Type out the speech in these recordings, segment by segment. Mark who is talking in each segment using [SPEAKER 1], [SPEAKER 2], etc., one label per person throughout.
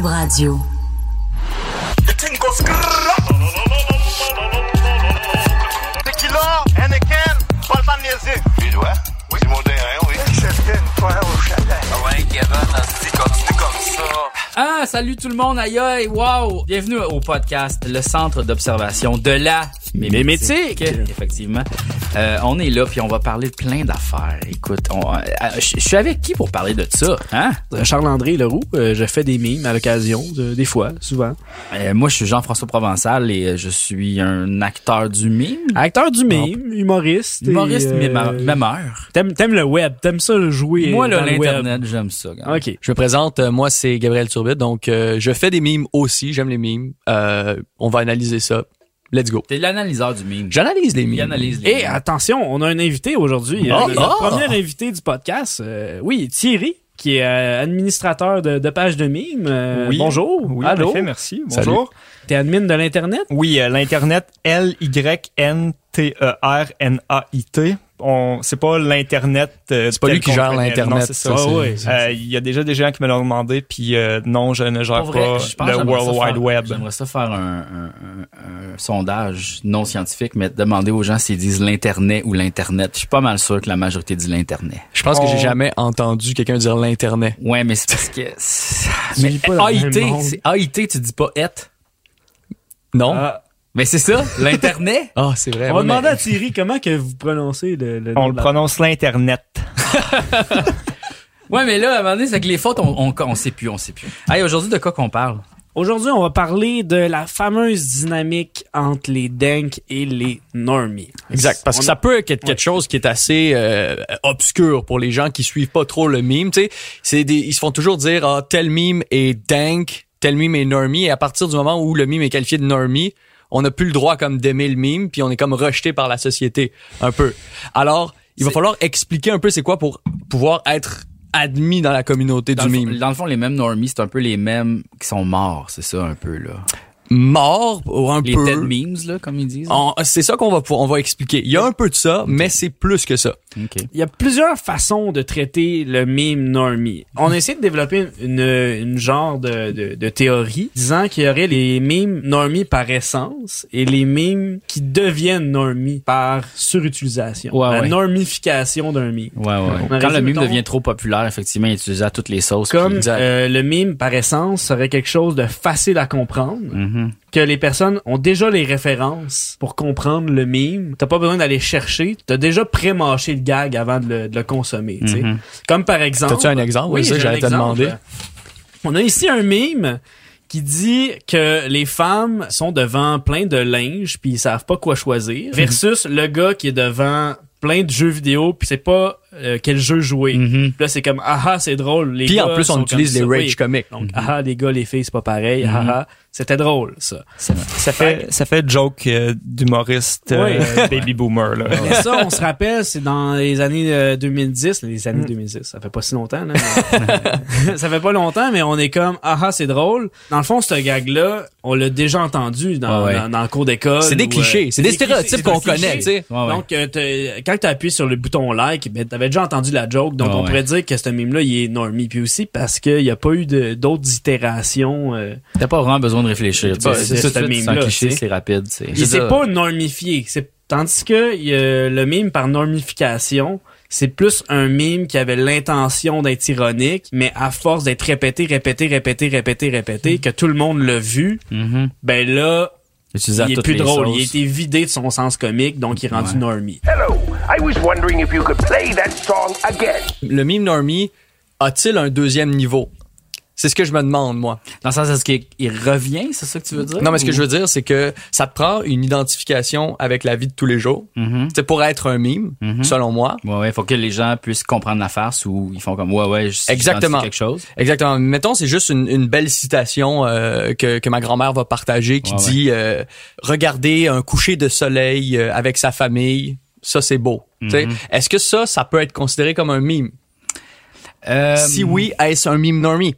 [SPEAKER 1] Radio.
[SPEAKER 2] Ah, salut tout le monde, aïe aïe, wow! Bienvenue au podcast, le centre d'observation de la
[SPEAKER 3] Mémétique.
[SPEAKER 2] Effectivement. Euh, on est là, puis on va parler de plein d'affaires. Écoute, on- euh, je suis avec qui pour parler de ça? Hein?
[SPEAKER 3] Charles-André Leroux, euh, je fais des mimes à l'occasion, de- des fois, souvent.
[SPEAKER 2] Euh, moi, je suis Jean-François Provençal et euh, je suis un acteur du mime.
[SPEAKER 3] Acteur du mime, humoriste. et,
[SPEAKER 2] Humoriste,
[SPEAKER 3] euh,
[SPEAKER 2] mimeur.
[SPEAKER 3] T'aimes, t'aimes le web, t'aimes ça le jouer
[SPEAKER 2] Moi, là, l'Internet, j'aime ça. gars.
[SPEAKER 3] Ok.
[SPEAKER 4] Je me présente, euh, moi c'est Gabriel Turbide, donc euh, je fais des mimes aussi, j'aime les mimes. Euh, on va analyser ça. Let's go.
[SPEAKER 2] T'es l'analyseur du mime.
[SPEAKER 4] J'analyse les mimes.
[SPEAKER 2] analyse les
[SPEAKER 3] Et
[SPEAKER 2] mimes.
[SPEAKER 3] attention, on a un invité aujourd'hui.
[SPEAKER 4] Oh,
[SPEAKER 3] Euh, notre
[SPEAKER 4] oh.
[SPEAKER 3] premier invité du podcast. euh, oui, Thierry, qui est euh, administrateur de, de pages de mimes. Euh,
[SPEAKER 5] Oui.
[SPEAKER 3] Bonjour.
[SPEAKER 5] Oui,
[SPEAKER 3] Allô?
[SPEAKER 5] effet, merci. Bonjour.
[SPEAKER 3] T'es admin de l'Internet?
[SPEAKER 5] Oui, euh, l'Internet, L-Y-N-T-E-R-N-A-I-T. On, c'est pas l'Internet. euh,
[SPEAKER 4] C'est pas lui qui gère
[SPEAKER 5] connaît.
[SPEAKER 4] l'Internet,
[SPEAKER 5] Non, c'est ça.
[SPEAKER 4] ça, c'est-
[SPEAKER 3] ouais.
[SPEAKER 5] Euh, Il y a déjà des gens qui me l'ont demandé, puis euh, non, je ne gère
[SPEAKER 2] vrai,
[SPEAKER 5] pas
[SPEAKER 2] je pense que
[SPEAKER 5] le
[SPEAKER 2] j'aimerais
[SPEAKER 5] World
[SPEAKER 2] ça
[SPEAKER 5] Wide
[SPEAKER 2] faire-
[SPEAKER 5] Web.
[SPEAKER 2] J'aimerais ça faire un, un- un- un sondage non scientifique, mais demander aux gens s'ils disent l'Internet ou l'Internet. Je suis pas mal sûr que la majorité dit l'Internet.
[SPEAKER 4] Je pense que j'ai
[SPEAKER 5] On-
[SPEAKER 4] jamais entendu quelqu'un dire l'internet.
[SPEAKER 2] Ouais, mais c'est parce que... Mais AIT, AIT, tu dis pas « et?
[SPEAKER 4] Non.
[SPEAKER 3] Ah,
[SPEAKER 2] Mais c'est ça, l'Internet.
[SPEAKER 4] Ah, c'est vrai.
[SPEAKER 3] on va demander à Thierry comment que vous prononcez le, le
[SPEAKER 5] On le prononce l'Internet.
[SPEAKER 2] ouais, mais là, à un moment donné, c'est que les fautes, on, on, on sait plus, on sait plus. Hey, aujourd'hui, de quoi qu'on parle?
[SPEAKER 3] Aujourd'hui, on va parler de la fameuse dynamique entre les dank et les normies.
[SPEAKER 4] Exact, parce que
[SPEAKER 3] On
[SPEAKER 4] ça peut être quelque chose qui est assez euh, obscur pour les gens qui suivent pas trop le meme. Tu sais, c'est des, ils se font toujours dire ah tel meme est dank, tel meme est normie, et à partir du moment où le meme est qualifié de normie, on n'a plus le droit comme d'aimer le meme, puis on est comme rejeté par la société un peu. Alors, il va falloir expliquer un peu c'est quoi pour pouvoir être admis dans la communauté
[SPEAKER 2] Dans
[SPEAKER 4] du
[SPEAKER 2] fond,
[SPEAKER 4] meme.
[SPEAKER 2] dans le fond, les mêmes normies, c'est un peu les mêmes qui sont morts, c'est ça, un peu, là.
[SPEAKER 4] Mort ou un
[SPEAKER 2] Les
[SPEAKER 4] peu.
[SPEAKER 2] dead memes, là, comme ils disent.
[SPEAKER 4] En- C'est ça qu'on va on va expliquer. Il y a un peu de ça, mais c'est plus que ça.
[SPEAKER 2] OK.
[SPEAKER 3] Il y a plusieurs façons de traiter le meme normie. On a essayé de développer une, une genre de, de, de théorie disant qu'il y aurait les memes normies par essence et les memes qui deviennent normies par surutilisation.
[SPEAKER 2] Ouais,
[SPEAKER 3] la
[SPEAKER 2] ouais.
[SPEAKER 3] normification d'un meme.
[SPEAKER 2] Ouais, Quand le meme devient trop populaire, effectivement, il est utilisé à toutes les sauces.
[SPEAKER 3] Comme euh, le meme par essence serait quelque chose de facile à comprendre,
[SPEAKER 2] Mhm.
[SPEAKER 3] Que les personnes ont déjà les références pour comprendre le meme. T'as pas besoin d'aller chercher, t'as déjà pré-mâché le gag avant de le, de le consommer. tu sais.
[SPEAKER 2] Mhm.
[SPEAKER 3] Comme par exemple.
[SPEAKER 4] T'as-tu un exemple?
[SPEAKER 3] Oui,
[SPEAKER 4] Oui, j'allais te demander.
[SPEAKER 3] On a ici un meme qui dit que les femmes sont devant plein de linge puis ils savent pas quoi choisir versus le gars qui est devant plein de jeux vidéo puis c'est pas euh, quel jeu jouer.
[SPEAKER 2] Mhm.
[SPEAKER 3] Puis là c'est comme ah ah c'est drôle les
[SPEAKER 4] Puis
[SPEAKER 3] gars
[SPEAKER 4] en plus, on utilise les rage comics.
[SPEAKER 3] Donc ah ah les gars les filles c'est pas pareil. Ah ah c'était drôle ça.
[SPEAKER 5] Ça, ça fait, ça fait joke euh, d'humoriste euh, baby boomer. Là.
[SPEAKER 3] Mais ça, on se rappelle, c'est dans les années euh, 2010, les années 2010, ça fait pas si longtemps, là. mais- ça fait pas longtemps, mais on est comme, ah ah, c'est drôle. Dans le fond, ce gag-là, on l'a déjà entendu dans,
[SPEAKER 2] ouais.
[SPEAKER 3] dans, dans le cours d'école.
[SPEAKER 4] C'est des clichés,
[SPEAKER 3] euh,
[SPEAKER 4] c'est des stéréotypes qu'on connaît, tu sais.
[SPEAKER 2] Ouais, ouais.
[SPEAKER 3] Donc, euh, t'as- quand tu appuies sur le bouton like, ben, t'avais déjà entendu la joke. Donc,
[SPEAKER 2] Ouais,
[SPEAKER 3] on
[SPEAKER 2] ouais.
[SPEAKER 3] pourrait dire que ce meme-là, il est normie. Puis aussi parce qu'il n'y a pas eu d'autres itérations. euh,
[SPEAKER 2] T'as pas vraiment besoin de réfléchir. tu sais.
[SPEAKER 3] pas-
[SPEAKER 2] C'est
[SPEAKER 3] ce
[SPEAKER 2] suite, c'est rapide. c'est-
[SPEAKER 3] Il s'est pas normifié. Tandis que il y a le meme par normification, c'est plus un meme qui avait l'intention d'être ironique, mais à force d'être répété, répété, répété, répété, répété, que tout le monde l'a vu,
[SPEAKER 2] mhm.
[SPEAKER 3] ben là, il est plus drôle.
[SPEAKER 2] sauces.
[SPEAKER 3] Il a été vidé de son sens comique, donc il est rendu
[SPEAKER 2] Ouais.
[SPEAKER 3] normie.
[SPEAKER 6] Hello. I was wondering if you could play that song again.
[SPEAKER 4] Le meme normie a-t-il un deuxième niveau? C'est ce que je me demande, moi.
[SPEAKER 2] Dans le sens, est-ce qu'il il revient, c'est ça que tu veux dire?
[SPEAKER 4] Non, mais ce que je veux dire, c'est que ça te prend une identification avec la vie de tous les jours.
[SPEAKER 2] Mhm.
[SPEAKER 4] C'est pour être un meme,
[SPEAKER 2] Mhm.
[SPEAKER 4] selon moi.
[SPEAKER 2] Ouais, ouais, faut que les gens puissent comprendre la farce ou ils font comme, ouais, ouais, je
[SPEAKER 4] Exactement.
[SPEAKER 2] quelque chose.
[SPEAKER 4] Exactement. Mettons, c'est juste une, une belle citation euh, que, que ma grand-mère va partager qui
[SPEAKER 2] Ouais,
[SPEAKER 4] dit euh, Regardez un coucher de soleil euh, avec sa famille, ça c'est beau.
[SPEAKER 2] Mhm.
[SPEAKER 4] Est-ce que ça, ça peut être considéré comme un meme?
[SPEAKER 2] Euh,
[SPEAKER 4] si oui, est-ce un meme normie?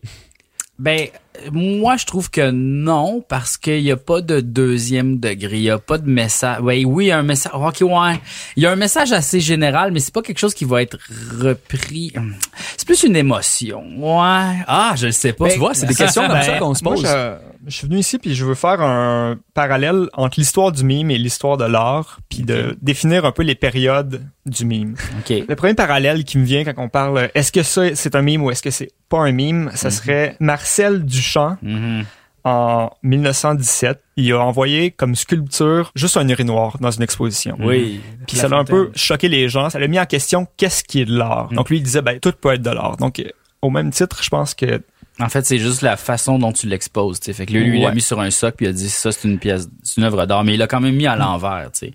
[SPEAKER 2] Ben, moi, je trouve que non, parce qu'il n'y a pas de deuxième degré. Il n'y a pas de message. Oui, oui, il y a un message. Ok, ouais. Il y a un message assez général, mais c'est pas quelque chose qui va être repris. C'est plus une émotion. Ouais. Ah, je le sais pas.
[SPEAKER 4] Tu vois, c'est des questions comme
[SPEAKER 5] Ben,
[SPEAKER 4] ça qu'on se
[SPEAKER 5] moi,
[SPEAKER 4] pose.
[SPEAKER 5] je, je suis venu ici puis je veux faire un parallèle entre l'histoire du mime et l'histoire de l'art, puis de définir un peu les périodes du mime.
[SPEAKER 2] OK.
[SPEAKER 5] Le premier parallèle qui me vient quand on parle est-ce que ça c'est un mime ou est-ce que c'est pas un mime, ça serait Marcel Duchamp
[SPEAKER 2] Mhm.
[SPEAKER 5] en 1917. Il a envoyé comme sculpture juste un urinoir dans une exposition.
[SPEAKER 3] Oui.
[SPEAKER 5] Puis ça l'a un
[SPEAKER 3] fontaine.
[SPEAKER 5] peu choqué les gens. Ça l'a mis en question qu'est-ce qui est de l'art. Donc lui, il disait, ben, tout peut être de l'art. Donc, au même titre, je pense que
[SPEAKER 2] En fait, c'est juste la façon dont tu l'exposes. Fait que lui, il l'a mis sur un socle puis il a dit ça, c'est une pièce, c'est une œuvre d'art, mais il l'a quand même mis à l'envers. tu sais.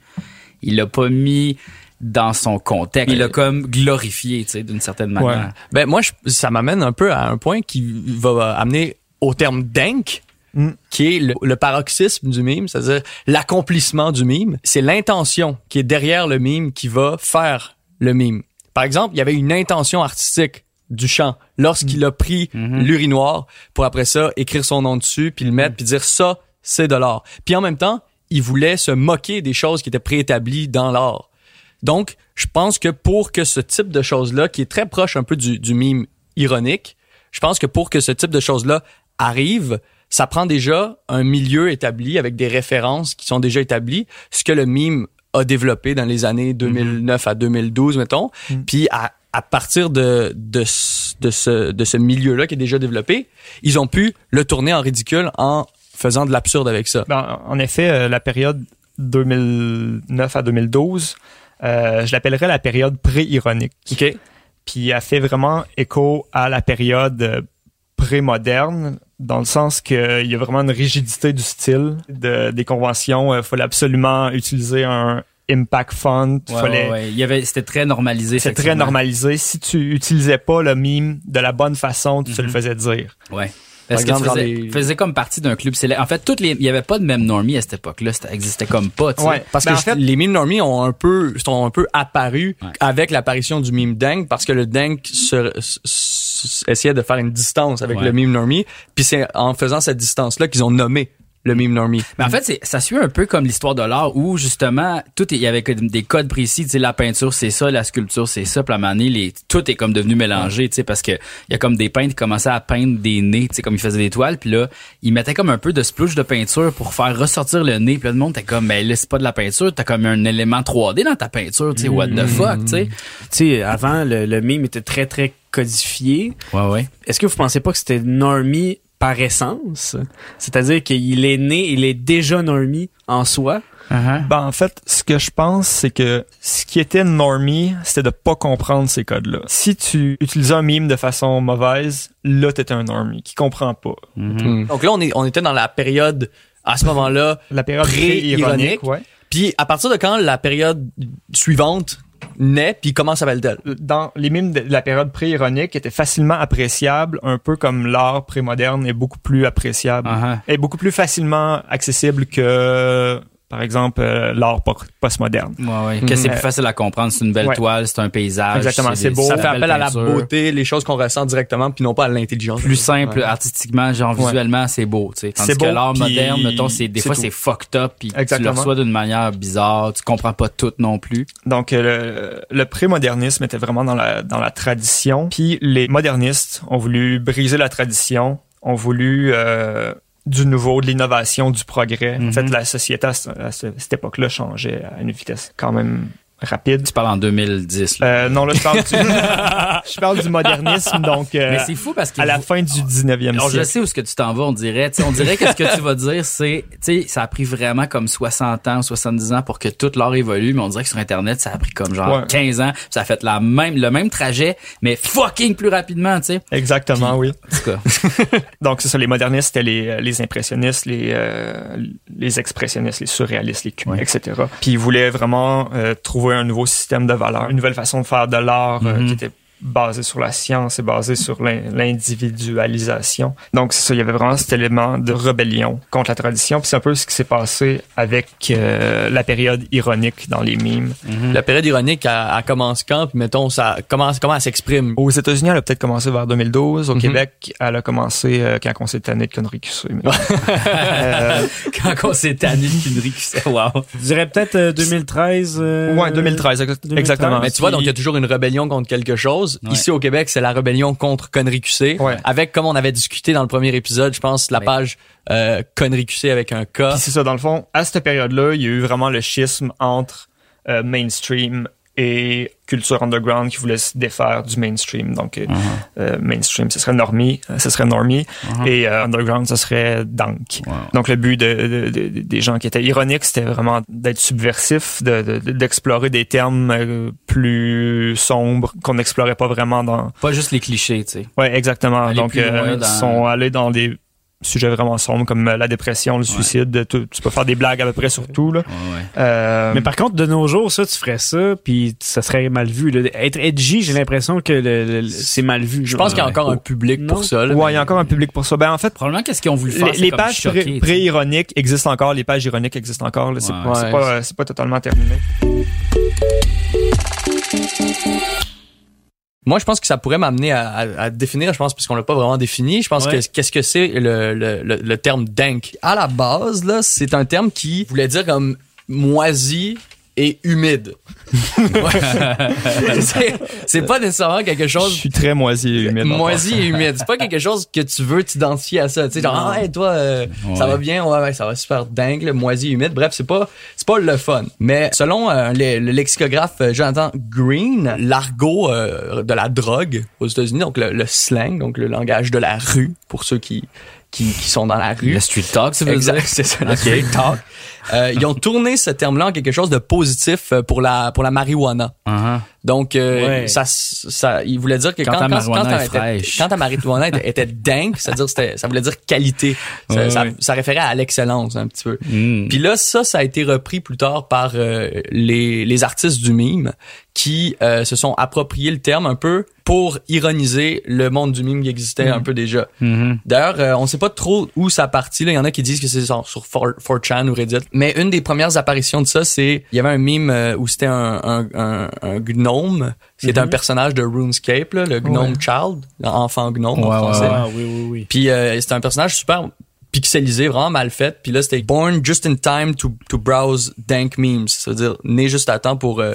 [SPEAKER 2] Il l'a pas mis dans son contexte. Il l'a comme glorifié, tu sais, d'une certaine manière.
[SPEAKER 4] Ben moi, je- ça m'amène un peu à un point qui va amener au terme dank,
[SPEAKER 5] Mm.
[SPEAKER 4] qui est le, le paroxysme du mime, c'est-à-dire l'accomplissement du mime. C'est l'intention qui est derrière le mime qui va faire le mime. Par exemple, il y avait une intention artistique du chant lorsqu'il a pris l'urinoir pour après ça écrire son nom dessus puis le mettre puis dire ça c'est de l'art. Puis en même temps, il voulait se moquer des choses qui étaient préétablies dans l'art. Donc, je pense que pour que ce type de choses-là, qui est très proche un peu du, du mime ironique, je pense que pour que ce type de choses-là arrive, ça prend déjà un milieu établi avec des références qui sont déjà établies, ce que le mime a développé dans les années 2009 à 2012, mettons. Puis à, à partir de, de, ce- de ce, de ce milieu-là qui est déjà développé, ils ont pu le tourner en ridicule en faisant de l'absurde avec ça.
[SPEAKER 5] Ben, en effet, euh, la période 2009 à 2012, euh, je l'appellerais la période pré-ironique.
[SPEAKER 4] OK?
[SPEAKER 5] Puis elle fait vraiment écho à la période euh, pré-moderne, dans le sens qu'il y a vraiment une rigidité du style, de, des conventions. Il fallait absolument utiliser un impact font.
[SPEAKER 2] Ouais,
[SPEAKER 5] fallait,
[SPEAKER 2] ouais, ouais. Il y avait, c'était très normalisé.
[SPEAKER 5] C'est très normalisé. Si tu utilisais pas le mime de la bonne façon, tu te le faisais dire.
[SPEAKER 2] Ouais. Parce
[SPEAKER 4] Par
[SPEAKER 2] que
[SPEAKER 4] dans les-
[SPEAKER 2] faisais comme partie d'un club célèbre? En fait, toutes les, il y avait pas de même normie à cette époque-là. Ça existait comme pas, tu sais.
[SPEAKER 5] Ouais.
[SPEAKER 4] Parce
[SPEAKER 5] Ben,
[SPEAKER 4] que
[SPEAKER 5] en fait-
[SPEAKER 4] les mimes normies ont un peu sont un peu apparus
[SPEAKER 2] Ouais.
[SPEAKER 4] avec l'apparition du mime dank parce que le dank se, se- se- essayait de faire une distance avec
[SPEAKER 2] Ouais.
[SPEAKER 4] le mime normie puis c'est en faisant cette distance là qu'ils ont nommé le mime normie.
[SPEAKER 2] Mais en fait, c'est, ça suit un peu comme l'histoire de l'art où justement tout est- il y avait des codes précis. Tu sais, la peinture c'est ça, la sculpture c'est ça. Puis à un moment donné, les, tout est comme devenu mélangé. Tu sais, parce que il y a comme des peintres qui commençaient à peindre des nez, tu sais, comme ils faisaient des toiles. Puis là, ils mettaient comme un peu de splouche de peinture pour faire ressortir le nez. Puis là, le monde était comme, mais là c'est pas de la peinture, t'as comme un élément 3D dans ta peinture. Tu sais, what the fuck, tu sais.
[SPEAKER 3] Tu sais, avant, le, le mime était très, très codifié.
[SPEAKER 2] Ouais, ouais.
[SPEAKER 3] Est-ce que vous pensez pas que c'était normie par essence? C'est-à-dire qu'il est né, il est déjà normie en soi.
[SPEAKER 2] Uh-huh.
[SPEAKER 5] Ben, en fait, ce que je pense, c'est que ce qui était normie, c'était de pas comprendre ces codes-là. Si tu utilisais un mime de façon mauvaise, là, t'étais un normie qui comprend pas.
[SPEAKER 2] Mm-hmm.
[SPEAKER 4] Donc là on est on était dans la période à ce moment-là
[SPEAKER 5] La période
[SPEAKER 4] Pré-ironique.
[SPEAKER 5] pré-ironique, ouais.
[SPEAKER 4] puis à partir de quand la période suivante naît puis comment s'appelle-t-elle
[SPEAKER 5] Dans les mimes de la période pré-ironique étaient facilement appréciables, un peu comme l'art pré-moderne est beaucoup plus appréciable.
[SPEAKER 2] Uh-huh.
[SPEAKER 5] Est beaucoup plus facilement accessible que, par exemple, euh, l'art po- postmoderne.
[SPEAKER 2] Ouais, ouais. Que c'est plus facile à comprendre. C'est une belle
[SPEAKER 5] Ouais.
[SPEAKER 2] toile, c'est un paysage.
[SPEAKER 5] Exactement, c'est beau.
[SPEAKER 4] Ça fait appel à la beauté, les choses qu'on ressent directement puis non pas à l'intelligence.
[SPEAKER 2] Plus simple,
[SPEAKER 4] Ouais.
[SPEAKER 2] artistiquement, genre
[SPEAKER 5] Ouais.
[SPEAKER 2] visuellement, c'est beau, tu sais. Tandis
[SPEAKER 5] C'est
[SPEAKER 2] que
[SPEAKER 5] beau,
[SPEAKER 2] l'art moderne, mettons, c'est des fois c'est fucked up, puis tu le reçois d'une manière bizarre, tu comprends pas tout non plus.
[SPEAKER 5] Donc euh, le, le pré-modernisme était vraiment dans la dans la tradition. Puis les modernistes ont voulu briser la tradition, ont voulu euh, du nouveau, de l'innovation, du progrès. En fait, la société à, ce- à ce- cette époque-là changeait à une vitesse quand même rapide.
[SPEAKER 2] Tu parles en 2010. là.
[SPEAKER 5] Euh, non, là, je parle du, je parle du modernisme, donc euh,
[SPEAKER 2] Mais c'est fou parce que
[SPEAKER 5] à la fin du 19e
[SPEAKER 2] Alors, je
[SPEAKER 5] siècle.
[SPEAKER 2] sais où ce que tu t'en vas, on dirait. On dirait que ce que tu vas dire, c'est, tu sais, ça a pris vraiment comme 60 ans, 70 ans pour que tout l'art évolue, mais on dirait que sur Internet, ça a pris comme genre
[SPEAKER 5] Ouais.
[SPEAKER 2] 15 ans, ça a fait la même, le même trajet, mais fucking plus rapidement, tu sais.
[SPEAKER 5] Exactement, oui.
[SPEAKER 2] En tout cas.
[SPEAKER 5] Donc, c'est ça, les modernistes, c'était les, les impressionnistes, les, euh, les expressionnistes, les surréalistes, les cubes,
[SPEAKER 2] Ouais.
[SPEAKER 5] etc. Puis ils voulaient vraiment euh, trouver un nouveau système de valeurs, une nouvelle façon de faire de l'art euh,
[SPEAKER 2] Mhm.
[SPEAKER 5] qui était basé sur la science et basé sur l'in- l'individualisation. Donc c'est ça, il y avait vraiment cet élément de rébellion contre la tradition. Puis c'est un peu ce qui s'est passé avec euh, la période ironique dans les mimes.
[SPEAKER 4] La période ironique, elle, elle commence quand? Puis mettons, ça commence, comment elle s'exprime?
[SPEAKER 5] Aux États-Unis, elle a peut-être commencé vers 2012. Au
[SPEAKER 4] Mhm.
[SPEAKER 5] Québec, elle a commencé euh, quand on s'est tanné de conneries QC. Mais- Euh,
[SPEAKER 2] Quand on s'est tanné de conneries s'est- wow.
[SPEAKER 3] Je dirais peut-être euh, 2013. euh,
[SPEAKER 5] ouais, 2013, exact-
[SPEAKER 3] 2013.
[SPEAKER 5] exactement.
[SPEAKER 4] Mais tu vois, donc il y a toujours une rébellion contre quelque chose.
[SPEAKER 2] Ouais.
[SPEAKER 4] Ici au Québec, c'est la rébellion contre Connery QC.
[SPEAKER 5] Ouais.
[SPEAKER 4] Avec, comme on avait discuté dans le premier épisode, je pense, la
[SPEAKER 2] Ouais.
[SPEAKER 4] page euh, Connery QC avec un K.
[SPEAKER 5] C'est ça, dans le fond, à cette période-là, il y a eu vraiment le schisme entre euh, mainstream et culture underground qui voulait se défaire du mainstream. Donc, euh, euh, mainstream, ce serait normie, euh, ce serait normie, et euh, underground, ce serait dank.
[SPEAKER 2] Wow.
[SPEAKER 5] Donc, le but de, de- de- des gens qui étaient ironiques, c'était vraiment d'être subversif, de- de- d'explorer des termes plus sombres qu'on n'explorait pas vraiment dans...
[SPEAKER 2] Pas juste les clichés, tu sais.
[SPEAKER 5] Ouais, exactement.
[SPEAKER 2] Aller
[SPEAKER 5] Donc, euh,
[SPEAKER 2] dans-
[SPEAKER 5] ils sont allés dans des sujets vraiment sombres comme euh, la dépression, le suicide. tout- tu peux faire des blagues à peu près sur tout. Là.
[SPEAKER 2] Ouais, ouais.
[SPEAKER 5] Euh,
[SPEAKER 3] Mais par contre, de nos jours, ça, tu ferais ça, puis ça serait mal vu. là. Être edgy, j'ai l'impression que le- le- le- c'est mal vu.
[SPEAKER 4] Je pense qu'il y a encore un public
[SPEAKER 3] Non.
[SPEAKER 4] pour ça. là,
[SPEAKER 5] ouais, il y a encore un public pour ça. Ben, en fait,
[SPEAKER 2] Probablement qu'est-ce qu'ils ont voulu faire,
[SPEAKER 5] les, pages pré-
[SPEAKER 2] tu
[SPEAKER 5] pré-ironiques existent encore, les pages ironiques existent encore. C'est
[SPEAKER 2] Ouais.
[SPEAKER 5] c'est
[SPEAKER 4] Ouais.
[SPEAKER 5] pas, euh, c'est pas totalement terminé.
[SPEAKER 4] Moi, je pense que ça pourrait m'amener à, à- à définir, je pense, puisqu'on l'a pas vraiment défini. Je pense
[SPEAKER 3] Ouais.
[SPEAKER 4] que qu'est-ce que c'est le, le, le, le terme dank? À la base, là, c'est un terme qui voulait dire comme moisi et humide. C'est, pas nécessairement quelque
[SPEAKER 5] Je
[SPEAKER 4] chose
[SPEAKER 5] suis très moisi et humide.
[SPEAKER 4] moisi et humide. C'est pas quelque chose que tu veux t'identifier à ça. Tu sais, genre, ah, hey, toi, euh, ça va bien, ouais, ouais, ça va super dingue, le moisi et humide. Bref, c'est pas, c'est pas le fun. Mais selon euh, le, le lexicographe euh, Jonathan Green, l'argot euh, de la drogue aux États-Unis, donc le, le slang, donc le langage de la rue pour ceux qui qui, qui sont dans la rue.
[SPEAKER 2] Le street talk, ça veut
[SPEAKER 4] Exact,
[SPEAKER 2] dire.
[SPEAKER 4] c'est ça, le street talk. Euh, ils ont tourné ce terme-là en quelque chose de positif euh, pour la pour la marijuana.
[SPEAKER 2] Uh-huh.
[SPEAKER 4] Donc, euh,
[SPEAKER 3] Ouais.
[SPEAKER 4] ça, ça, il voulait dire que
[SPEAKER 2] Quand
[SPEAKER 4] quand,
[SPEAKER 2] ta
[SPEAKER 4] quand,
[SPEAKER 2] marijuana
[SPEAKER 4] quand
[SPEAKER 2] est
[SPEAKER 4] était- quand ta marijuana était, était dingue, c'est-à-dire c'était, ça voulait dire qualité. Ça,
[SPEAKER 2] Ouais,
[SPEAKER 4] ça,
[SPEAKER 2] ouais.
[SPEAKER 4] ça référait à l'excellence un petit peu.
[SPEAKER 2] Mm.
[SPEAKER 4] Puis là, ça, ça a été repris plus tard par euh, les, les artistes du mime qui euh, se sont appropriés le terme un peu pour ironiser le monde du mime qui existait un peu déjà.
[SPEAKER 2] Mhm.
[SPEAKER 4] D'ailleurs, euh, on sait pas trop où ça partit. Il y en a qui disent que c'est sur, sur 4- 4chan ou Reddit. Mais une des premières apparitions de ça, c'est il y avait un mime euh, où c'était un, un, un, un gnome. C'était un personnage de RuneScape, là, le gnome child, enfant gnome
[SPEAKER 2] Ouais,
[SPEAKER 4] en
[SPEAKER 2] ouais,
[SPEAKER 4] français.
[SPEAKER 3] Ah, oui, oui, oui.
[SPEAKER 4] Puis euh, c'était un personnage super pixelisé, vraiment mal fait. Puis là, c'était born just in time to, to browse dank memes. Ça veut dire né juste à temps pour euh,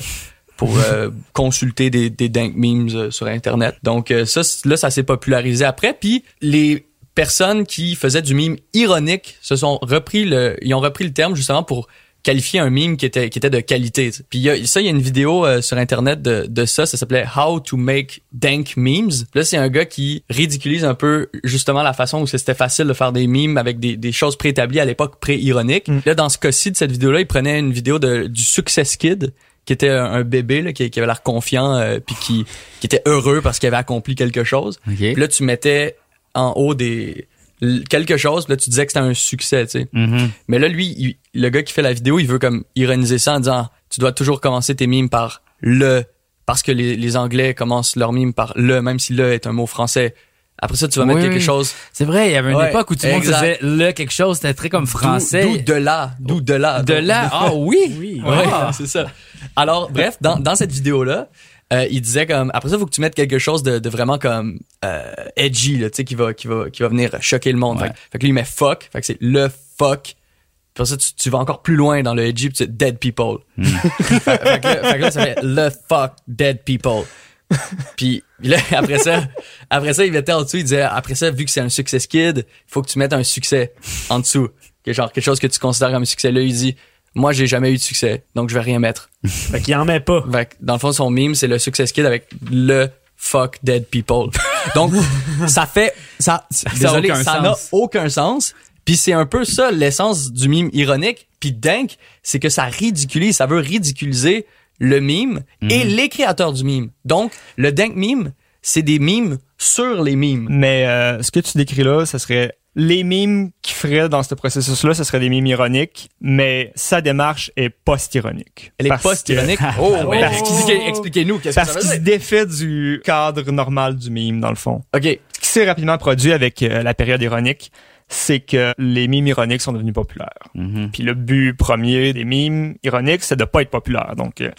[SPEAKER 4] pour euh, consulter des, des dank memes euh, sur Internet. Donc euh, ça, là, ça s'est popularisé après. Puis les personnes qui faisaient du meme ironique se sont repris le, ils ont repris le terme justement pour qualifier un meme qui était qui était de qualité. Puis y a, ça, il y a une vidéo euh, sur internet de, de ça, ça s'appelait How to make dank memes. Là, c'est un gars qui ridiculise un peu justement la façon où c'était facile de faire des memes avec des, des choses préétablies à l'époque pré-ironiques. Là, dans ce cas-ci de cette vidéo-là, il prenait une vidéo de du Success Kid qui était un, bébé là, qui, qui avait l'air confiant euh, puis qui qui était heureux parce qu'il avait accompli quelque chose.
[SPEAKER 2] OK.
[SPEAKER 4] Puis là, tu mettais en haut des quelque chose, là tu disais que c'était un succès, tu sais.
[SPEAKER 2] Mhm.
[SPEAKER 4] Mais là, lui, il- le gars qui fait la vidéo, il veut comme ironiser ça en disant tu dois toujours commencer tes mimes par le parce que les, les Anglais commencent leurs mimes par le, même si le est un mot français. Après ça, tu vas mettre quelque
[SPEAKER 2] oui.
[SPEAKER 4] chose
[SPEAKER 2] C'est vrai, il y avait une
[SPEAKER 4] Ouais,
[SPEAKER 2] époque où tout le monde
[SPEAKER 4] exact.
[SPEAKER 2] disait le quelque chose, c'était très comme
[SPEAKER 4] d'où-
[SPEAKER 2] français.
[SPEAKER 4] D'où de là, d'où de là.
[SPEAKER 2] De là, ah oui?
[SPEAKER 3] Oui.
[SPEAKER 4] Ouais,
[SPEAKER 2] Ah.
[SPEAKER 4] c'est ça. Alors, bref, dans, dans cette vidéo-là, euh, il disait comme après ça, faut que tu mettes quelque chose de, de vraiment comme euh, edgy, là, tu sais, qui va, qui va, qui va venir choquer le monde.
[SPEAKER 2] Ouais.
[SPEAKER 4] Fait, fait que lui, il met fuck, fait que c'est le fuck. Puis après ça, tu, tu vas encore plus loin dans le edgy, puis c'est dead people. fait, fait que là, fait que là, ça fait le fuck dead people. Puis là, après ça, après ça, il mettait en dessous, il disait après ça, vu que c'est un success kid, il faut que tu mettes un succès en dessous, que genre quelque chose que tu considères comme un succès. Là, il dit moi, j'ai jamais eu de succès, donc je vais rien mettre.
[SPEAKER 3] Fait qu'il en met pas.
[SPEAKER 4] Fait que, dans le fond, son meme, c'est le success kid avec le fuck dead people. Donc, ça fait, ça, désolé, ça n'a aucun sens. Puis c'est un peu ça l'essence du meme ironique. Puis dank, c'est que ça ridiculise, ça veut ridiculiser le meme et les créateurs du meme. Donc, le dank meme, c'est des memes sur les memes.
[SPEAKER 5] Mais euh, ce que tu décris là, ça serait les mimes qu'il ferait dans ce processus-là, ce seraient des mimes ironiques, mais sa démarche est post-ironique.
[SPEAKER 4] Elle est
[SPEAKER 5] Parce que-
[SPEAKER 4] post-ironique. Oh, ouais.
[SPEAKER 5] Parce qu'il-
[SPEAKER 4] Expliquez- Expliquez-nous qu'est-ce que
[SPEAKER 5] Parce
[SPEAKER 4] ça
[SPEAKER 5] qu'il
[SPEAKER 4] veut
[SPEAKER 5] se
[SPEAKER 4] dire.
[SPEAKER 5] défait du cadre normal du mime, dans le fond.
[SPEAKER 4] OK.
[SPEAKER 5] Ce qui s'est rapidement produit avec euh, la période ironique, c'est que les mimes ironiques sont devenus populaires.
[SPEAKER 2] Mhm.
[SPEAKER 5] Puis le but premier des mimes ironiques, c'est de pas être populaire. Donc, euh,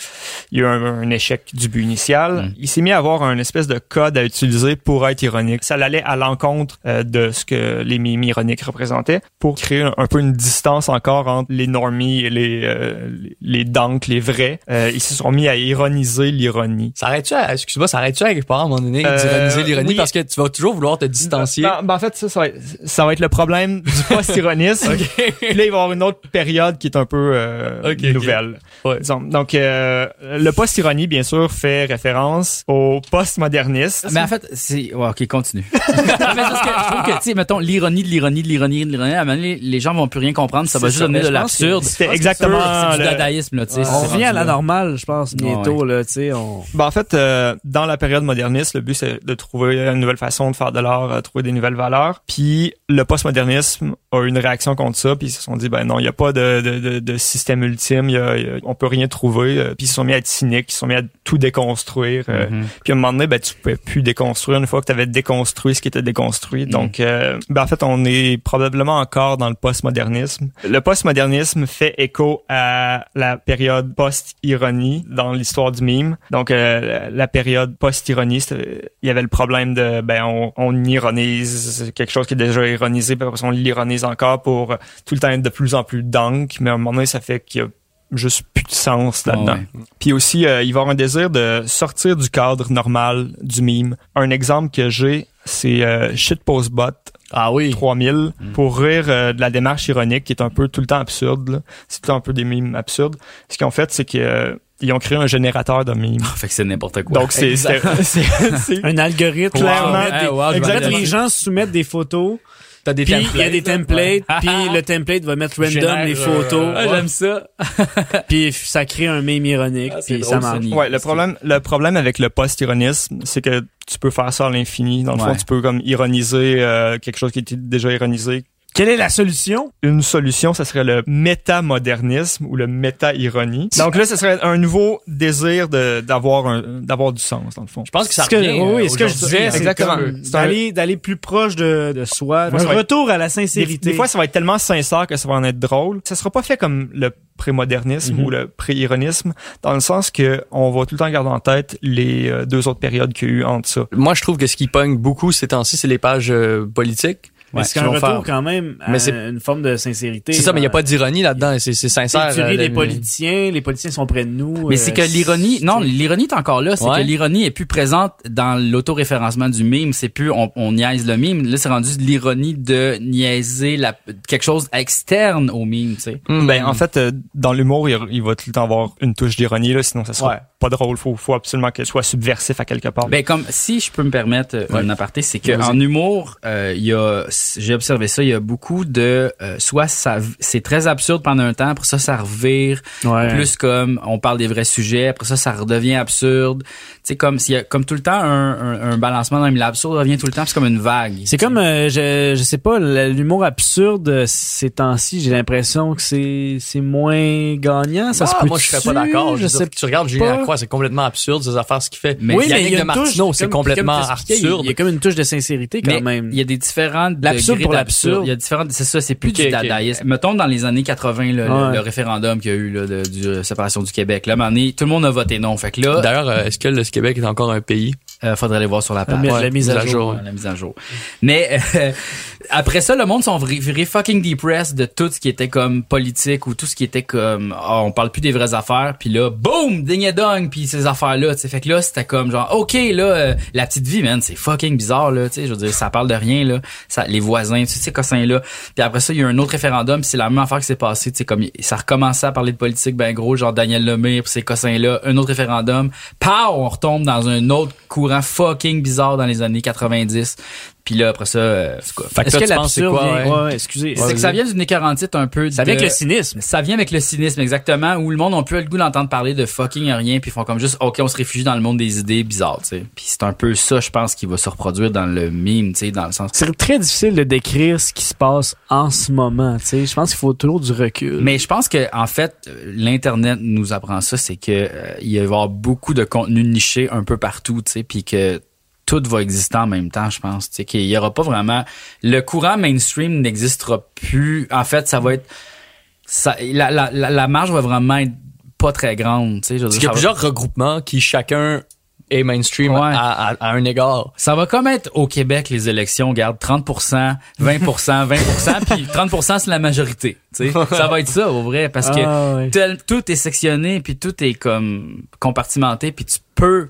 [SPEAKER 5] il y a eu un, un échec du but initial.
[SPEAKER 2] Mm.
[SPEAKER 5] Il s'est mis à avoir un espèce de code à utiliser pour être ironique. Ça allait à l'encontre euh, de ce que les mimes ironiques représentaient pour créer un, un peu une distance encore entre les normies et les, euh, les- les dunks, les vrais. Euh, ils se sont mis à ironiser l'ironie.
[SPEAKER 4] Ça arrête-tu à, excuse-moi, ça arrête-tu à quelque part à un moment donné d'ironiser l'ironie?
[SPEAKER 5] oui.
[SPEAKER 4] parce que tu vas toujours vouloir te distancier.
[SPEAKER 5] Ben, ben, en fait, ça, ça va, être, ça va être le problème du post-ironisme. Puis là, il va y avoir une autre période qui est un peu euh, nouvelle.
[SPEAKER 4] Ouais.
[SPEAKER 5] Donc, euh, le post-ironie, bien sûr, fait référence au post-moderniste.
[SPEAKER 2] Mais en fait, c'est. Ouais, ok, continue. mais parce que je trouve que, tu sais, mettons, l'ironie de l'ironie de l'ironie de l'ironie, à un moment donné, les gens vont plus rien comprendre, ça va
[SPEAKER 3] C'est
[SPEAKER 2] juste donner de l'absurde.
[SPEAKER 3] Que
[SPEAKER 5] exactement
[SPEAKER 2] C'est du
[SPEAKER 5] le-
[SPEAKER 2] dadaïsme, là, tu sais.
[SPEAKER 3] On
[SPEAKER 2] c'est
[SPEAKER 3] revient à la normale, je pense, bientôt, là, tu sais, on...
[SPEAKER 5] Ben, en fait, euh, dans la période moderniste, le but, c'est de trouver une nouvelle façon de faire de l'art, euh, trouver des nouvelles valeurs. Puis le postmodernisme a eu une réaction contre ça, puis ils se sont dit, ben non, il n'y a pas de, de, système ultime, y a, il y a- on peut rien trouver. euh, Puis ils se sont mis à être cyniques, ils se sont mis à tout déconstruire. euh,
[SPEAKER 2] Mhm.
[SPEAKER 5] Puis à un moment donné, ben, tu pouvais plus déconstruire une fois que tu avais déconstruit ce qui était déconstruit. Donc, euh, ben, en fait, on est probablement encore dans le postmodernisme. Le postmodernisme fait écho à la période post-ironie dans l'histoire du mime. Donc, euh, la période post-ironie, c'était- il y avait le problème de, ben, on, on ironise quelque chose qui est déjà ironisé, puis après ça, on l'ironise encore pour euh, tout le temps être de plus en plus dunk. Mais à un moment donné, ça fait qu'il y a juste plus de sens là-dedans.
[SPEAKER 2] Ah ouais.
[SPEAKER 5] Puis aussi, euh, il va y avoir un désir de sortir du cadre normal du mime. Un exemple que j'ai, c'est euh, Shitpostbot
[SPEAKER 4] Ah oui.
[SPEAKER 5] 3000 pour rire euh, de la démarche ironique qui est un peu tout le temps absurde. là. C'est tout le temps un peu des mimes absurdes. Ce qu'ils ont fait, c'est qu'ils ont créé un générateur de mimes.
[SPEAKER 2] Fait que c'est n'importe quoi.
[SPEAKER 5] Donc c'est c'est c'est- c'est-
[SPEAKER 3] Un algorithme.
[SPEAKER 5] Clairement.
[SPEAKER 2] Ah, wow,
[SPEAKER 3] fait,
[SPEAKER 5] Exactement.
[SPEAKER 3] les gens soumettent des photos,
[SPEAKER 4] T'as des
[SPEAKER 3] puis il y a des templates, puis le template va mettre random
[SPEAKER 4] Génère,
[SPEAKER 3] les
[SPEAKER 4] euh,
[SPEAKER 3] photos,
[SPEAKER 2] Ah, j'aime ça.
[SPEAKER 3] puis ça crée un mème ironique,
[SPEAKER 2] Ah,
[SPEAKER 3] puis ça marche.
[SPEAKER 5] Ouais, le problème, le problème avec le post-ironisme, c'est que tu peux faire ça à l'infini. Dans le fond, tu peux comme ironiser euh, quelque chose qui était déjà ironisé.
[SPEAKER 3] Quelle est la solution?
[SPEAKER 5] Une solution, ça serait le métamodernisme ou le méta-ironie. Donc là, ce serait un nouveau désir de d'avoir un d'avoir du sens dans le fond.
[SPEAKER 4] Je pense que ça
[SPEAKER 3] Ce que,
[SPEAKER 4] revient.
[SPEAKER 3] oui,
[SPEAKER 4] euh,
[SPEAKER 3] ce que je disais, c'est
[SPEAKER 5] Exactement.
[SPEAKER 3] comme
[SPEAKER 5] C'est
[SPEAKER 3] d'aller d'aller plus proche de, de soi, un retour à la sincérité.
[SPEAKER 5] des fois, ça va être tellement sincère que ça va en être drôle. Ça sera pas fait comme le prémodernisme
[SPEAKER 3] Mhm.
[SPEAKER 5] ou le pré-ironisme, dans le sens que on va tout le temps garder en tête les euh, deux autres périodes qu'il y a eu entre ça.
[SPEAKER 4] Moi, je trouve que ce qui pogne beaucoup ces temps-ci, c'est les pages euh, politiques.
[SPEAKER 3] Mais
[SPEAKER 4] Ouais,
[SPEAKER 3] c'est un retour
[SPEAKER 4] faire-
[SPEAKER 3] quand même à
[SPEAKER 4] Mais c'est-
[SPEAKER 3] une forme de sincérité.
[SPEAKER 4] C'est ça, mais il n'y a pas d'ironie là-dedans. C'est c'est sincère.
[SPEAKER 3] Tu ris
[SPEAKER 4] euh,
[SPEAKER 3] les
[SPEAKER 4] le-
[SPEAKER 3] politiciens, les politiciens sont près de nous.
[SPEAKER 2] Mais
[SPEAKER 3] euh,
[SPEAKER 2] c'est que l'ironie, non, l'ironie est encore là. C'est
[SPEAKER 4] Ouais.
[SPEAKER 2] que l'ironie est plus présente dans l'autoréférencement du mime. C'est plus on, on niaise le mime. Là, c'est rendu de l'ironie de niaiser la, quelque chose externe au mime, tu sais.
[SPEAKER 4] Hmm.
[SPEAKER 5] Ben, en fait, euh, dans l'humour, il, il va tout le temps avoir une touche d'ironie, là, sinon ça sera
[SPEAKER 4] Ouais.
[SPEAKER 5] Pas drôle. Faut, faut absolument que ce soit subversif à quelque part.
[SPEAKER 2] Ben comme si je peux me permettre euh,
[SPEAKER 4] Ouais.
[SPEAKER 2] un aparté, c'est que en humour, euh, il y a, j'ai observé ça, il y a beaucoup de, euh, soit ça, c'est très absurde pendant un temps, après ça ça revire,
[SPEAKER 3] Ouais.
[SPEAKER 2] plus comme on parle des vrais sujets, après ça ça redevient absurde, tu sais comme s'il y a comme tout le temps un, un, un balancement dans l'absurde revient tout le temps, c'est comme une vague.
[SPEAKER 3] C'est comme, euh, je, je sais pas, l'humour absurde ces temps-ci, j'ai l'impression que c'est c'est moins gagnant. Ça se
[SPEAKER 4] Ah,
[SPEAKER 3] peut
[SPEAKER 4] moi, je serais pas d'accord. Je dire,
[SPEAKER 3] sais
[SPEAKER 4] tu regardes Julien c'est complètement absurde, ces affaires, ce qu'il fait.
[SPEAKER 2] Mais
[SPEAKER 3] oui, mais il y a
[SPEAKER 4] de
[SPEAKER 3] une
[SPEAKER 4] Martineau, c'est complètement
[SPEAKER 3] comme
[SPEAKER 4] absurde.
[SPEAKER 3] Il y a comme une touche de sincérité quand
[SPEAKER 2] Mais
[SPEAKER 3] même.
[SPEAKER 2] il y a des différents
[SPEAKER 3] L'absurde pour l'absurde.
[SPEAKER 2] Il y a différentes, c'est ça, c'est plus
[SPEAKER 4] Ok,
[SPEAKER 2] du dadaïsme. Mettons dans les années 80, là, le-
[SPEAKER 3] Ouais.
[SPEAKER 2] le, référendum qu'il y a eu là, de, du euh, séparation du Québec. Là, à un moment donné, tout le monde a voté non. Fait que là,
[SPEAKER 4] D'ailleurs, euh, est-ce que le Québec est encore un pays?
[SPEAKER 2] Euh, faudrait aller voir sur la page.
[SPEAKER 3] La,
[SPEAKER 4] Ouais,
[SPEAKER 3] la mise à jour.
[SPEAKER 2] Ouais, la mise à jour. Mais euh, après ça, le monde sont virés fucking depressed de tout ce qui était comme politique ou tout ce qui était comme ah, on parle plus des vraies affaires. Puis là, boum, ding et dong, puis ces affaires là. Fait que là, c'était comme genre ok là, euh, la petite vie, man, c'est fucking bizarre là. Tu sais, je veux dire, ça parle de rien là. Ça, les voisins, tu sais, ces cossins là. Puis après ça, il y a eu un autre référendum, puis c'est la même affaire qui s'est passée. Tu sais, comme ça recommençait à parler de politique ben gros, genre Daniel Lemire, puis ces cossins là, un autre référendum. Pow, on retombe dans un autre courant fucking bizarre dans les années 90. Puis là, après ça, euh, c'est quoi?
[SPEAKER 4] Fait que
[SPEAKER 3] Est-ce que l'absurde
[SPEAKER 4] quoi?
[SPEAKER 3] vient-
[SPEAKER 4] ouais?
[SPEAKER 3] ouais, excusez.
[SPEAKER 2] c'est que ça vient d'une écarantite un peu
[SPEAKER 3] Ça vient
[SPEAKER 2] de-
[SPEAKER 3] avec le cynisme.
[SPEAKER 2] Ça vient avec le cynisme, exactement, où le monde n'a plus le goût d'entendre parler de fucking rien, puis ils font comme juste, OK, on se réfugie dans le monde des idées bizarres, tu sais. Puis c'est un peu ça, je pense, qui va se reproduire dans le meme, tu sais, dans le sens...
[SPEAKER 3] C'est très difficile de décrire ce qui se passe en ce moment, tu sais. Je pense qu'il faut toujours du recul.
[SPEAKER 2] Mais je pense que en fait, euh, l'internet nous apprend ça, c'est que euh, il va y avoir beaucoup de contenu niché un peu partout, tu sais, puis que tout va exister en même temps, je pense, tu sais, qu'il y aura pas vraiment le courant mainstream n'existera plus. En fait, ça va être ça la la la, la marge va vraiment être pas très grande, tu sais, je veux dire,
[SPEAKER 4] qu'il y a
[SPEAKER 2] va-
[SPEAKER 4] plusieurs regroupements qui chacun est mainstream
[SPEAKER 2] Ouais.
[SPEAKER 4] à, à- à un égard.
[SPEAKER 2] Ça va comme être au Québec les élections, garde 30%, 20%, 20%, puis 30% c'est la majorité. Tu sais, ça va être ça au vrai parce que
[SPEAKER 3] Ah, ouais.
[SPEAKER 2] tel- tout est sectionné puis tout est comme compartimenté puis tu peux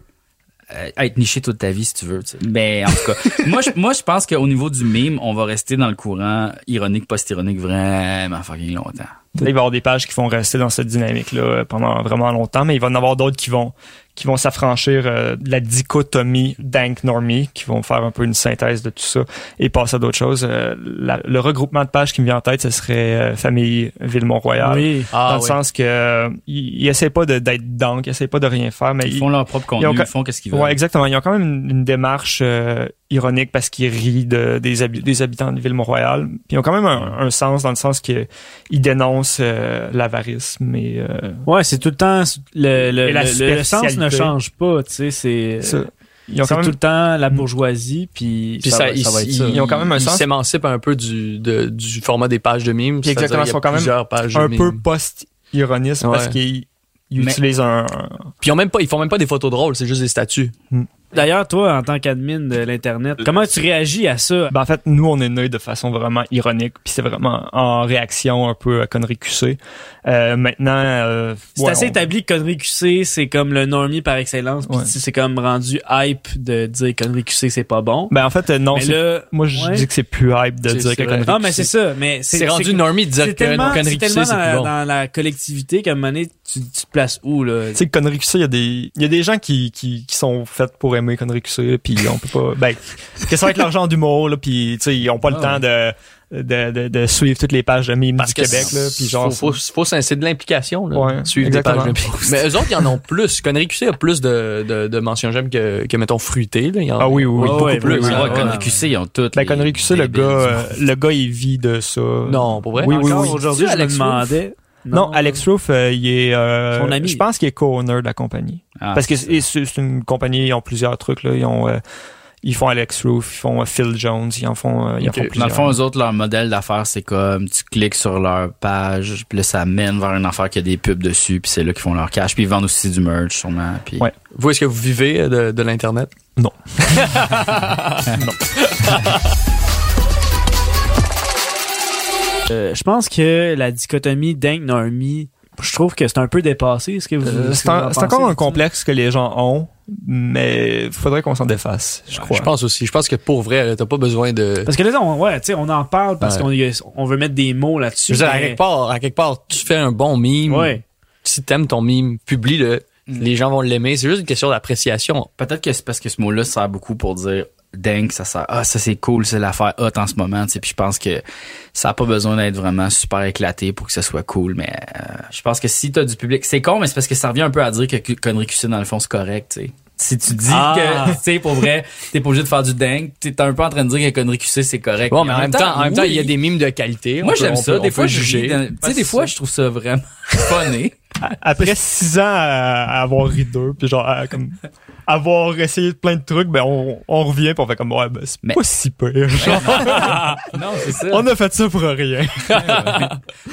[SPEAKER 2] être niché toute ta vie si tu veux. tu sais. Mais en tout cas, moi je moi je pense qu'au niveau du meme, on va rester dans le courant ironique post-ironique vraiment fucking longtemps.
[SPEAKER 5] Il va y avoir des pages qui vont rester dans cette dynamique-là euh, pendant vraiment longtemps, mais il va y en avoir d'autres qui vont qui vont s'affranchir euh, de la dichotomie dank normie, qui vont faire un peu une synthèse de tout ça et passer à d'autres choses. Euh, la- le regroupement de pages qui me vient en tête, ce serait euh, famille Ville-Mont-Royal.
[SPEAKER 3] Oui.
[SPEAKER 4] Ah,
[SPEAKER 5] dans le sens que euh, ils, ils essaient pas de- d'être dank, ils essaient pas de rien faire, mais
[SPEAKER 2] Ils font leur propre contenu,
[SPEAKER 5] ont
[SPEAKER 2] ils, font qu'est-ce qu'ils veulent.
[SPEAKER 5] Ouais, exactement. Ils ont quand même une, une démarche euh, ironique parce qu'ils rient de, des, habi- des habitants de Ville-Mont-Royal. Puis ils ont quand même un, un sens dans le sens qu'ils dénoncent euh, l'avarisme et euh,
[SPEAKER 3] Ouais, c'est tout le temps le le,
[SPEAKER 5] Et la
[SPEAKER 3] le- le sens ne change pas, tu sais, c'est.
[SPEAKER 5] Ils ont quand
[SPEAKER 3] tout
[SPEAKER 5] même
[SPEAKER 3] le temps la bourgeoisie puis,
[SPEAKER 4] Puis
[SPEAKER 3] ça,
[SPEAKER 4] ça, ils,
[SPEAKER 3] ça va être ça.
[SPEAKER 5] Ils ont quand même un
[SPEAKER 4] ils
[SPEAKER 5] sens.
[SPEAKER 4] s'émancipent un peu du, de- du format des pages de mimes.
[SPEAKER 5] Puis exactement, ils sont quand même un
[SPEAKER 4] de
[SPEAKER 5] peu
[SPEAKER 4] mimes.
[SPEAKER 5] post-ironisme parce
[SPEAKER 4] Ouais.
[SPEAKER 5] qu'ils ils
[SPEAKER 2] Mais-
[SPEAKER 5] utilisent un,
[SPEAKER 4] Puis ils ont même pas, ils font même pas des photos drôles, c'est juste des statues.
[SPEAKER 3] D'ailleurs, toi, en tant qu'admin de l'internet, comment tu réagis à ça?
[SPEAKER 5] Ben, en fait, nous, on est nés de façon vraiment ironique, puis c'est vraiment en réaction un peu à connerie QC. Euh, maintenant, euh,
[SPEAKER 3] C'est
[SPEAKER 5] ouais,
[SPEAKER 3] assez
[SPEAKER 5] on-
[SPEAKER 3] établi que Connery QC, c'est comme le normie par excellence. Puis
[SPEAKER 5] Ouais.
[SPEAKER 3] c'est comme rendu hype de dire Connery QC, c'est pas bon.
[SPEAKER 5] Ben, en fait, euh, non,
[SPEAKER 3] là,
[SPEAKER 5] moi, je
[SPEAKER 3] ouais.
[SPEAKER 5] dis que c'est plus hype de dire
[SPEAKER 4] c'est
[SPEAKER 5] que
[SPEAKER 4] vrai.
[SPEAKER 5] connerie
[SPEAKER 3] Non, mais
[SPEAKER 5] QC.
[SPEAKER 3] c'est ça. Mais
[SPEAKER 4] C'est rendu normie de dire que Connery
[SPEAKER 3] c'est
[SPEAKER 4] QC, c'est plus bon.
[SPEAKER 3] dans la collectivité qu'à un moment donné, tu, tu te places où, là?
[SPEAKER 5] Tu sais, Connery QC, il y a des, il y a des gens qui, qui, qui sont faits pour aimer Connery QC, puis on peut pas, ben, que ça va être l'argent d'humour, là, puis tu sais, ils ont pas le
[SPEAKER 2] Ah
[SPEAKER 5] temps de, de, de, de suivre toutes les pages de mimes
[SPEAKER 4] Parce
[SPEAKER 5] du
[SPEAKER 4] que
[SPEAKER 5] Québec, là, puis genre.
[SPEAKER 4] faut, faut, faut, c'est de l'implication, là.
[SPEAKER 5] Ouais,
[SPEAKER 4] suivre des
[SPEAKER 5] exactement.
[SPEAKER 4] pages de. Mais eux autres, ils en ont plus. Connery QC a plus de, de, de mentions j'aime que, que, mettons, fruité, là. Il y en-
[SPEAKER 5] Ah oui, oui, oui, beaucoup
[SPEAKER 3] ouais,
[SPEAKER 5] plus.
[SPEAKER 3] oui,
[SPEAKER 2] Ouais,
[SPEAKER 3] ouais,
[SPEAKER 2] Connery
[SPEAKER 3] ouais.
[SPEAKER 2] QC, ils ont tout.
[SPEAKER 5] Ben, Connery QC, le gars, euh, le gars, il vit de ça.
[SPEAKER 4] Non, pour vrai?
[SPEAKER 5] Oui, oui, oui.
[SPEAKER 3] aujourd'hui, je me demandais.
[SPEAKER 5] Non, Alex Roof, euh, il est, euh,
[SPEAKER 3] Son ami.
[SPEAKER 5] je pense qu'il est co-owner de la compagnie.
[SPEAKER 2] Ah,
[SPEAKER 5] Parce que
[SPEAKER 2] c'est
[SPEAKER 5] une compagnie, ils ont plusieurs trucs, là. Ils ont, euh, ils font Alex Roof, ils font euh, Phil Jones, ils en font, ils en font
[SPEAKER 4] Dans le
[SPEAKER 2] Dans
[SPEAKER 5] plusieurs.
[SPEAKER 2] le fond, eux autres, leur modèle d'affaires, c'est comme tu cliques sur leur page, puis là, ça mène vers une affaire qui a des pubs dessus, puis c'est là qu'ils font leur cash. Puis ils vendent aussi du merch, sûrement. Puis...
[SPEAKER 5] Ouais.
[SPEAKER 4] Vous, est-ce que vous vivez de, de l'Internet?
[SPEAKER 5] Non.
[SPEAKER 3] Euh, je pense que la dichotomie Dank Normie, je trouve que c'est un peu dépassé. Est-ce que vous,
[SPEAKER 5] Euh, c'est encore un complexe que les gens ont, mais faudrait qu'on s'en défasse, je crois.
[SPEAKER 4] Je pense aussi. Je pense que pour vrai, t'as pas besoin de...
[SPEAKER 3] Parce que là, on, ouais, tu sais, on en parle parce
[SPEAKER 4] Ouais.
[SPEAKER 3] qu'on on veut mettre des mots là-dessus.
[SPEAKER 4] à quelque part, à quelque part, tu fais un bon mime.
[SPEAKER 3] Ouais.
[SPEAKER 4] Si t'aimes ton mime, publie-le. Les gens vont l'aimer. C'est juste une question d'appréciation.
[SPEAKER 2] Peut-être que c'est parce que ce mot-là sert beaucoup pour dire dingue, ça sert. Ah, ça c'est cool, c'est l'affaire hot en ce moment. tu sais. Puis je pense que ça a pas besoin d'être vraiment super éclaté pour que ça soit cool. Mais euh, je pense que si t'as du public, c'est con, mais c'est parce que ça revient un peu à dire que connerie QC dans le fond c'est correct. tu sais. Si tu dis
[SPEAKER 3] Ah.
[SPEAKER 2] que, tu sais, pour vrai, t'es pas obligé de faire du dingue, t'es un peu en train de dire que connerie QC c'est correct.
[SPEAKER 4] Bon, mais en même temps, en même temps,
[SPEAKER 2] oui.
[SPEAKER 4] il y a des mimes de qualité.
[SPEAKER 2] Moi j'aime ça.
[SPEAKER 4] peut-
[SPEAKER 2] Des fois,
[SPEAKER 4] juger.
[SPEAKER 2] Tu sais, des fois, je trouve ça vraiment funny.
[SPEAKER 5] Après six ans à, à avoir ri d'eux, puis genre à, comme avoir essayé plein de trucs, ben on, on revient puis on fait comme ouais, ben c'est
[SPEAKER 2] Mais-
[SPEAKER 5] pas si pire. Genre,
[SPEAKER 2] non, c'est ça.
[SPEAKER 5] on a fait ça pour rien.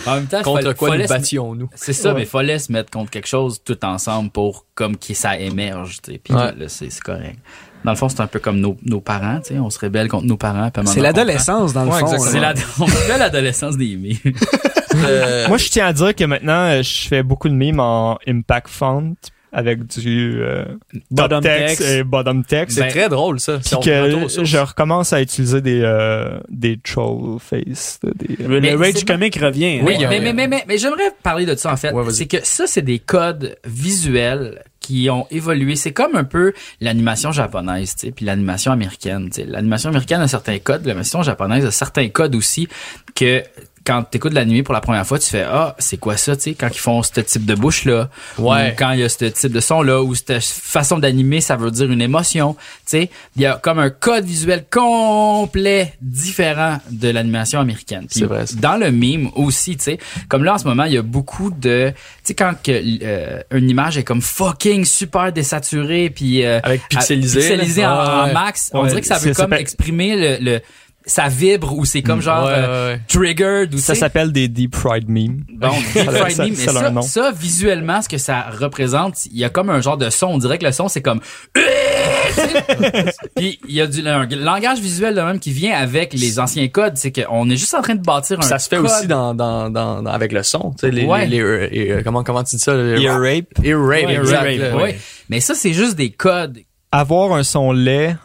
[SPEAKER 2] En même temps,
[SPEAKER 4] Contre
[SPEAKER 2] fallait-
[SPEAKER 4] quoi nous battions-nous?
[SPEAKER 2] C'est ça,
[SPEAKER 5] Ouais.
[SPEAKER 2] mais fallait se mettre contre quelque chose tout ensemble pour comme que ça émerge, tu sais. Puis
[SPEAKER 4] Ouais.
[SPEAKER 2] c'est correct. Dans le fond, c'est un peu comme nos, nos parents, tu sais. On se rébelle contre nos parents.
[SPEAKER 3] C'est l'adolescence, dans le
[SPEAKER 4] Ouais,
[SPEAKER 3] fond.
[SPEAKER 2] C'est l'adolescence des mimes.
[SPEAKER 4] Euh,
[SPEAKER 5] Moi, je tiens à dire que maintenant, euh, je fais beaucoup de mimes en impact font avec du euh,
[SPEAKER 3] Bottom
[SPEAKER 5] top text,
[SPEAKER 3] text.
[SPEAKER 5] et bottom text.
[SPEAKER 4] c'est très drôle, ça. Si
[SPEAKER 5] que je recommence à utiliser des euh, des troll face, des
[SPEAKER 3] Le,
[SPEAKER 2] Mais
[SPEAKER 3] le rage comic revient.
[SPEAKER 4] Oui,
[SPEAKER 3] hein.
[SPEAKER 4] il y a-
[SPEAKER 2] mais, mais, mais, mais, mais j'aimerais parler de ça, en fait.
[SPEAKER 4] Ouais, vas-y.
[SPEAKER 2] c'est que ça, c'est des codes visuels qui ont évolué. C'est comme un peu l'animation japonaise, tu sais, puis l'animation américaine. tu sais. L'animation américaine a certains codes, l'animation japonaise a certains codes aussi que quand tu écoutes l'animé pour la première fois, tu fais ah, c'est quoi ça, tu sais, quand ils font ce type de bouche là,
[SPEAKER 4] Ouais.
[SPEAKER 2] ou quand il y a ce type de son là, ou cette façon d'animer, ça veut dire une émotion, tu sais, il y a comme un code visuel complet différent de l'animation américaine.
[SPEAKER 4] C'est vrai, ça.
[SPEAKER 2] Dans le mime aussi, tu sais, comme là en ce moment, il y a beaucoup de, tu sais, quand que, euh, une image est comme fucking super désaturée, puis euh,
[SPEAKER 4] Avec pixelisé,
[SPEAKER 2] pixelisé en,
[SPEAKER 4] Ouais.
[SPEAKER 2] max, on dirait que ça veut comme exprimer le, le ça vibre ou c'est comme genre
[SPEAKER 4] Ouais,
[SPEAKER 2] euh,
[SPEAKER 4] ouais, ouais.
[SPEAKER 2] triggered ou
[SPEAKER 5] Ça s'appelle des deep fried memes.
[SPEAKER 2] Bon, Deep
[SPEAKER 5] Ça-
[SPEAKER 2] Fried
[SPEAKER 5] ça-
[SPEAKER 2] Meme, mais
[SPEAKER 5] ça
[SPEAKER 2] ça,
[SPEAKER 5] nom.
[SPEAKER 2] ça, visuellement, ce que ça représente, il y a comme un genre de son. On dirait que le son, c'est comme... Puis il y a du un langage visuel de même qui vient avec les anciens codes. C'est qu'on est juste en train de bâtir un
[SPEAKER 4] Ça se fait
[SPEAKER 2] code.
[SPEAKER 4] aussi dans, dans, dans, dans- avec le son, tu sais, les,
[SPEAKER 2] Ouais.
[SPEAKER 4] les, les, euh, comment, comment tu dis ça? les-
[SPEAKER 5] Ear rape.
[SPEAKER 4] Ear rape,
[SPEAKER 2] ouais. ouais. Mais ça, c'est juste des codes.
[SPEAKER 5] Avoir un son laid,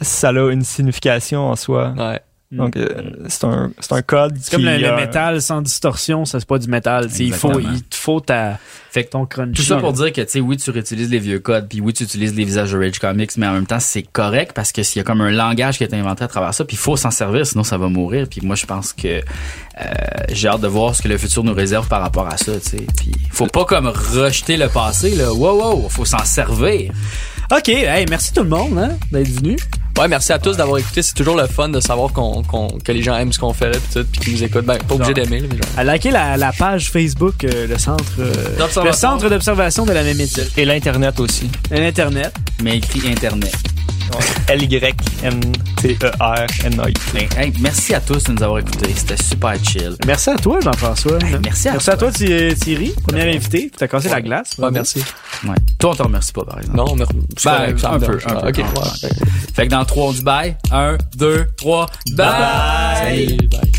[SPEAKER 5] ça a une signification en soi.
[SPEAKER 4] Ouais.
[SPEAKER 5] Donc, euh, c'est un, c'est un code
[SPEAKER 3] C'est comme le, le
[SPEAKER 5] a-
[SPEAKER 3] métal sans distorsion, ça c'est pas du métal. Il faut, il faut ta,
[SPEAKER 2] Fait que
[SPEAKER 3] ton crunchy.
[SPEAKER 2] Tout ça pour dire que, tu sais, oui, tu réutilises les vieux codes, puis oui, tu utilises les visages de Rage Comics, mais en même temps, c'est correct parce que s'il y a comme un langage qui est inventé à travers ça, puis il faut s'en servir, sinon ça va mourir. Puis moi, je pense que euh, j'ai hâte de voir ce que le futur nous réserve par rapport à ça, tu sais. Puis faut pas comme rejeter le passé, là. Wow, wow, faut s'en servir.
[SPEAKER 3] Ok, hey, merci tout le monde hein, d'être venu.
[SPEAKER 4] Ouais, merci à tous d'avoir écouté. C'est toujours le fun de savoir qu'on, qu'on, que les gens aiment ce qu'on fait, là, pis tout, pis qu'ils nous écoutent. Ben, pas obligé d'aimer, là, mais genre.
[SPEAKER 3] À liker la, la page Facebook, euh, le centre, euh,
[SPEAKER 2] D'observation.
[SPEAKER 3] le centre d'observation de la mémétite.
[SPEAKER 5] Et l'Internet aussi.
[SPEAKER 3] L'internet.
[SPEAKER 2] Mais écrit Internet.
[SPEAKER 5] L-Y-N-T-E-R-N-A-I.
[SPEAKER 2] Hey, merci à tous de nous avoir écoutés. C'était super chill.
[SPEAKER 3] Merci à toi, Jean-François.
[SPEAKER 2] merci à
[SPEAKER 3] Merci à toi, Thi- Thierry, premier invité. Tu as cassé la glace.
[SPEAKER 4] Ouais, merci.
[SPEAKER 2] Ouais. Toi, on te remercie pas, par exemple.
[SPEAKER 4] Non, mais c'est
[SPEAKER 2] Ben,
[SPEAKER 4] correct, ça me
[SPEAKER 2] un peu, un peu.
[SPEAKER 4] Ok, ouais.
[SPEAKER 2] Fait que dans 3, on dit bye. 1, 2, 3, bye!
[SPEAKER 4] Salut, bye.